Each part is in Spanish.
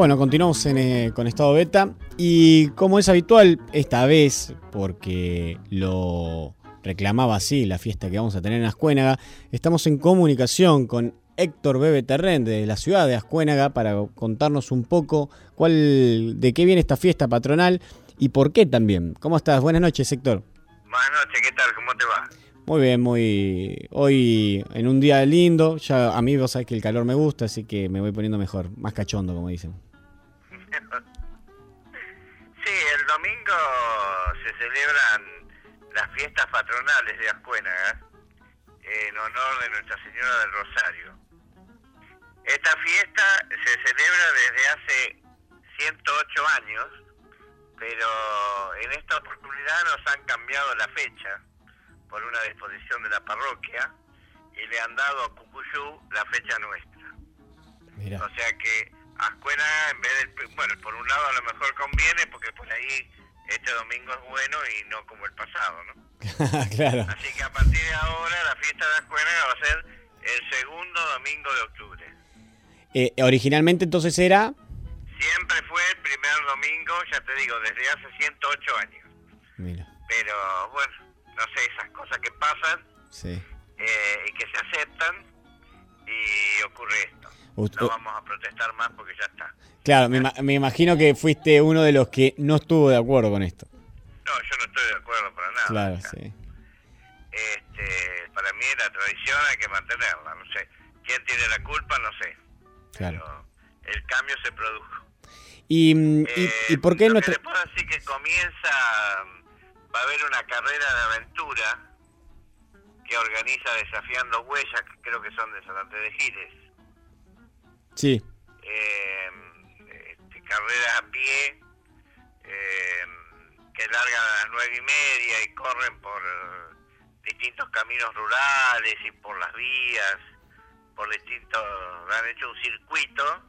Bueno, continuamos eh, con estado beta y como es habitual, esta vez, porque lo reclamaba así la fiesta que vamos a tener en Ascuénaga, estamos en comunicación con Héctor Bebe Terren de la ciudad de Ascuénaga para contarnos un poco cuál, de qué viene esta fiesta patronal y por qué también. ¿Cómo estás? Buenas noches, Héctor. Buenas noches, ¿qué tal? ¿Cómo te va? Muy bien, muy. Hoy en un día lindo, ya a mí vos sabés que el calor me gusta, así que me voy poniendo mejor, más cachondo, como dicen. sí, el domingo se celebran las fiestas patronales de Ascuénaga en honor de Nuestra Señora del Rosario. Esta fiesta se celebra desde hace 108 años, pero en esta oportunidad nos han cambiado la fecha por una disposición de la parroquia y le han dado a Cucuyú la fecha nuestra. O sea que Ascuena, en vez del. Bueno, por un lado a lo mejor conviene porque por ahí este domingo es bueno y no como el pasado, ¿no? claro. Así que a partir de ahora la fiesta de Ascuena va a ser el segundo domingo de octubre. Eh, originalmente entonces era... Siempre fue el primer domingo, ya te digo, desde hace 108 años. Mira. Pero bueno, no sé, esas cosas que pasan eh, y que se aceptan y ocurre esto. No vamos a protestar más porque ya está. Claro, me, me, imagino que fuiste uno de los que no estuvo de acuerdo con esto. No, yo no estoy de acuerdo para nada. Claro, sí. Este, para mí la tradición hay que mantenerla, no sé. ¿Quién tiene la culpa? No sé. Claro. Pero el cambio se produjo. ¿Y, y, ¿y por qué no no te... puedo decir que comienza, va a haber una carrera de aventura que organiza Desafiando Huellas, que creo que son de Salante de Giles. Sí. Eh, este, carreras a pie eh, que largan a las nueve y media y corren por distintos caminos rurales y por las vías, por distintos, han hecho un circuito,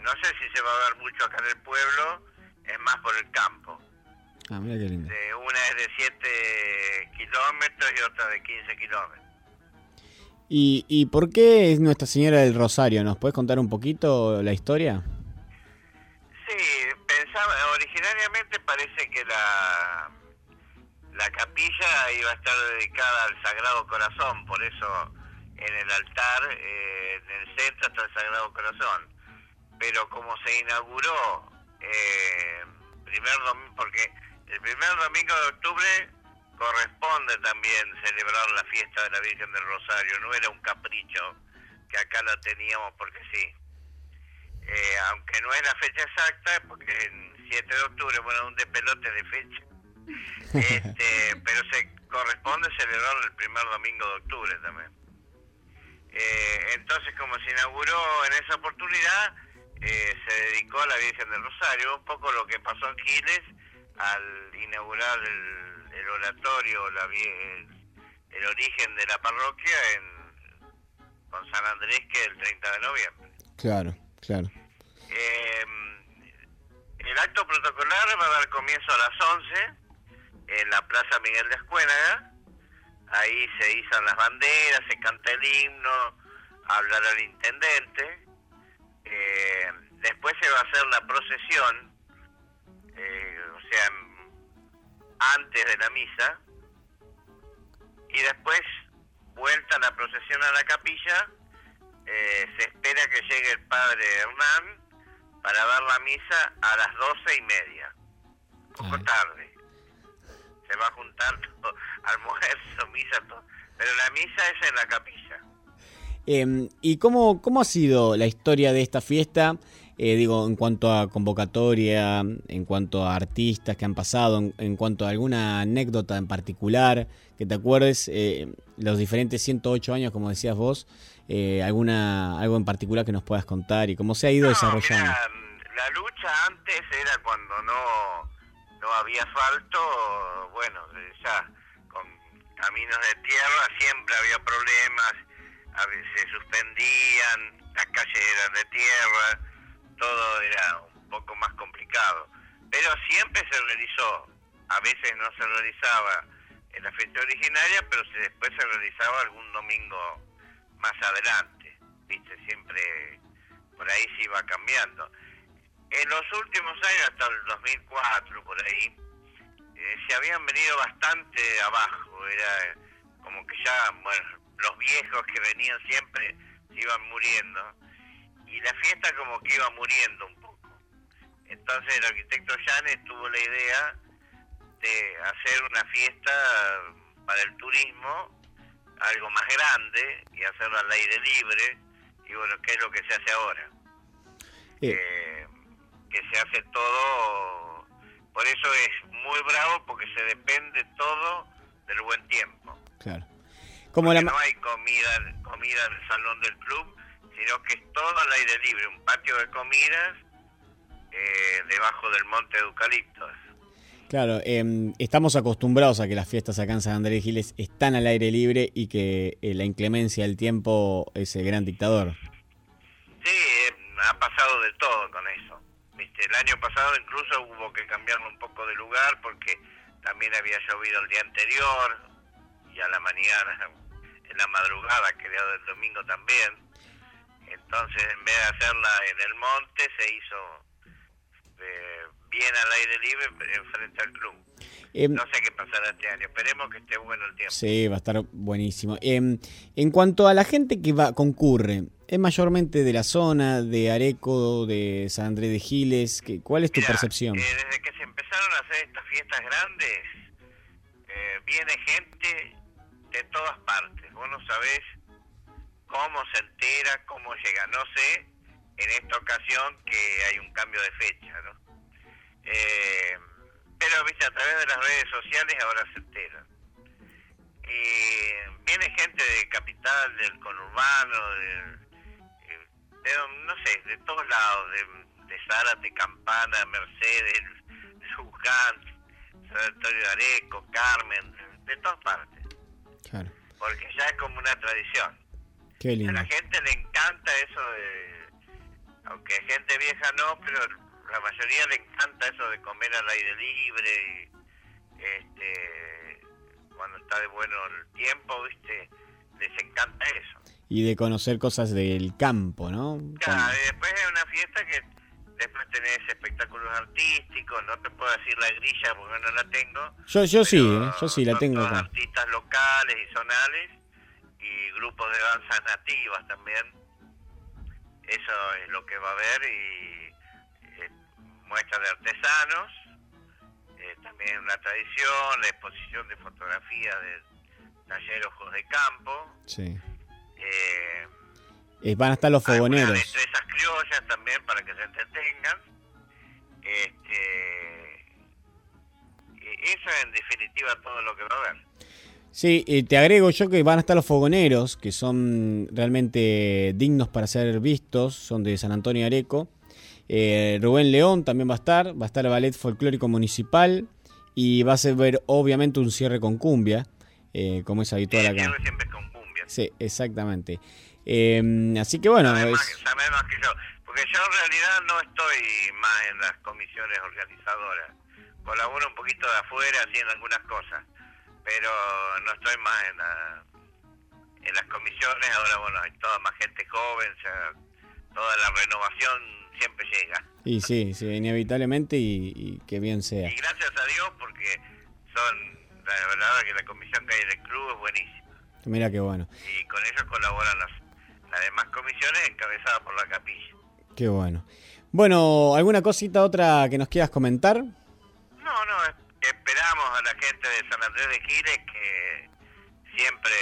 no sé si se va a dar mucho acá en el pueblo, es más por el campo. Ah, mira qué lindo. una es de 7 kilómetros y otra de 15 kilómetros. ¿Y, ¿Y por qué es Nuestra Señora del Rosario? ¿Nos puedes contar un poquito la historia? Sí, pensaba, originariamente parece que la, la capilla iba a estar dedicada al Sagrado Corazón, por eso en el altar, eh, en el centro está el Sagrado Corazón. Pero como se inauguró, eh, primer porque el primer domingo de octubre corresponde también celebrar la fiesta de la Virgen del Rosario, no era un capricho que acá la teníamos porque sí. Eh, aunque no es la fecha exacta, porque en 7 de octubre, bueno, un despelote de fecha, este, pero se corresponde celebrar el primer domingo de octubre también. Eh, entonces, como se inauguró en esa oportunidad, eh, se dedicó a la Virgen del Rosario, un poco lo que pasó en Giles al inaugurar el, oratorio, la, el, origen de la parroquia en, con San Andrés, que es el 30 de noviembre. Claro, claro. Eh, el acto protocolar va a dar comienzo a las 11 en la Plaza Miguel de Escuénaga ahí se izan las banderas, se canta el himno, hablar al intendente, eh, después se va a hacer la procesión, eh, o sea, antes de la misa, y después, vuelta la procesión a la capilla, eh, se espera que llegue el padre Hernán para dar la misa a las doce y media, poco tarde se va a juntar todo, almuerzo, misa, todo. Pero la misa es en la capilla. Eh, ¿Y cómo, cómo ha sido la historia de esta fiesta? Eh, digo, en cuanto a convocatoria, en cuanto a artistas que han pasado, en, cuanto a alguna anécdota en particular que te acuerdes, eh, los diferentes 108 años, como decías vos, eh, alguna algo en particular que nos puedas contar y cómo se ha ido desarrollando. la lucha antes era cuando no no había asfalto, bueno, ya con caminos de tierra siempre había problemas, a veces se suspendían, las calles eran de tierra, todo era un poco más complicado. Pero siempre se realizó, a veces no se realizaba en la fecha originaria, pero después se realizaba algún domingo más adelante, viste, siempre por ahí se iba cambiando. En los últimos años, hasta el 2004, por ahí, eh, se habían venido bastante abajo. Era como que ya, bueno, los viejos que venían siempre se iban muriendo. Y la fiesta como que iba muriendo un poco. Entonces el arquitecto Llanes tuvo la idea de hacer una fiesta para el turismo, algo más grande, y hacerlo al aire libre. Y bueno, ¿qué es lo que se hace ahora? Eh, que se hace todo, por eso es muy bravo porque se depende todo del buen tiempo. Claro. Como No hay comida, comida en el salón del club, sino que es todo al aire libre, un patio de comidas eh, debajo del monte de eucaliptos. Claro, em, estamos acostumbrados a que las fiestas acá en San Andrés Giles están al aire libre y que eh, la inclemencia del tiempo es el gran dictador. Sí, ha pasado de todo con eso. ¿Viste? El año pasado incluso hubo que cambiarlo un poco de lugar porque también había llovido el día anterior y a la mañana, en la madrugada, creo del domingo también. Entonces, en vez de hacerla en el monte, se hizo eh, bien al aire libre enfrente al club. Em, no sé qué pasará este año, esperemos que esté bueno el tiempo. Sí, va a estar buenísimo. Em, en cuanto a la gente que va concurre, ¿es mayormente de la zona, de Areco, de San Andrés de Giles? ¿Cuál es tu percepción? Eh, desde que se empezaron a hacer estas fiestas grandes, eh, viene gente de todas partes. Vos no sabés cómo se entera, cómo llega. No sé en esta ocasión que hay un cambio de fecha, ¿no? Eh, pero viste a través de las redes sociales ahora se enteran y viene gente de capital del conurbano de, no sé de todos lados de, de Zárate Campana Mercedes Luján San Antonio de Areco Carmen de todas partes claro. porque ya es como una tradición Qué lindo. a la gente le encanta eso de aunque gente vieja no pero la mayoría le encanta eso de comer al aire libre, este, cuando está de bueno el tiempo, ¿viste? Les encanta eso. Y de conocer cosas del campo, ¿no? Claro, y después es una fiesta que después tenés espectáculos artísticos, no te puedo decir la grilla porque no la tengo. Yo, yo sí, ¿eh? yo sí la tengo. Acá. artistas locales y zonales y grupos de danzas nativas también. Eso es lo que va a haber y muestra de artesanos, eh, también una tradición, la exposición de fotografía del taller Ojos de Campo. Sí. Eh, eh, van a estar los fogoneros. esas criollas también para que se entretengan. Este, eso es en definitiva todo lo que va a haber. Sí, te agrego yo que van a estar los fogoneros, que son realmente dignos para ser vistos, son de San Antonio Areco. Eh, Rubén León también va a estar, va a estar el Ballet Folclórico Municipal y va a ser ver obviamente un cierre con cumbia, eh, como es habitual acá. siempre con cumbia. Sí, exactamente. Em, así que bueno. Sabe más, que yo, porque yo en realidad no estoy más en las comisiones organizadoras. Colaboro un poquito de afuera, así en algunas cosas, pero no estoy más en, en las comisiones. Ahora, bueno, hay toda más gente joven, toda la renovación siempre llega. Y sí, sí inevitablemente y, que bien sea. Y gracias a Dios porque son, la verdad que la comisión que hay del club es buenísima. Mira qué bueno. Y con ellos colaboran las, las demás comisiones encabezadas por la capilla. Qué bueno. Bueno, ¿alguna cosita otra que nos quieras comentar? No, no, esperamos a la gente de San Andrés de Giles que siempre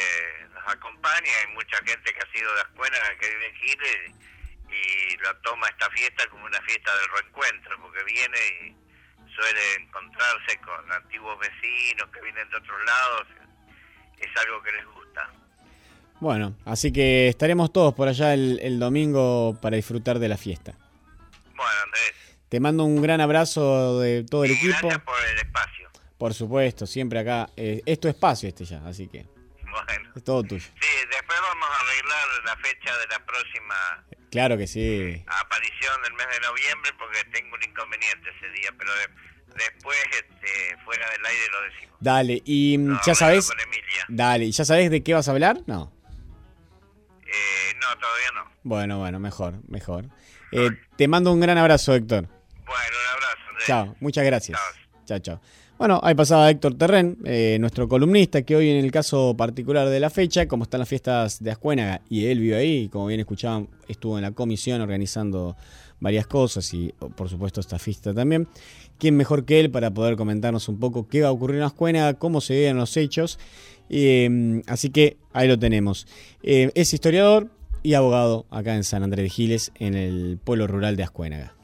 nos acompaña. Hay mucha gente que ha sido de escuela que vive en Giles y lo toma esta fiesta como una fiesta del reencuentro, porque viene y suele encontrarse con antiguos vecinos que vienen de otros lados, es algo que les gusta. Bueno, así que estaremos todos por allá el, domingo para disfrutar de la fiesta. Bueno, Andrés. Te mando un gran abrazo de todo el equipo. Gracias por el espacio. Por supuesto, siempre acá. Eh, es tu espacio este ya, así que. Bueno. Es todo tuyo. Sí, después vamos a arreglar la fecha de la próxima Claro que sí. Aparición del mes de noviembre porque tengo un inconveniente ese día, pero después este, fuera del aire lo decimos. Dale, y mm, ya sabes. Dale, ¿y ya sabes de qué vas a hablar? No. Eh, no, todavía no. Bueno, bueno, mejor, mejor. Eh, te mando un gran abrazo, Héctor. Bueno, un abrazo. Chao, muchas gracias. Chao, chao. Bueno, ahí pasaba Héctor Terren, eh, nuestro columnista, que hoy en el caso particular de la fecha, como están las fiestas de Ascuénaga, y él vive ahí, como bien escuchaban, estuvo en la comisión organizando varias cosas y por supuesto esta fiesta también. ¿Quién mejor que él para poder comentarnos un poco qué va a ocurrir en Ascuénaga, cómo se viven los hechos? Eh, así que ahí lo tenemos. Eh, es historiador y abogado acá en San Andrés de Giles, en el pueblo rural de Ascuénaga.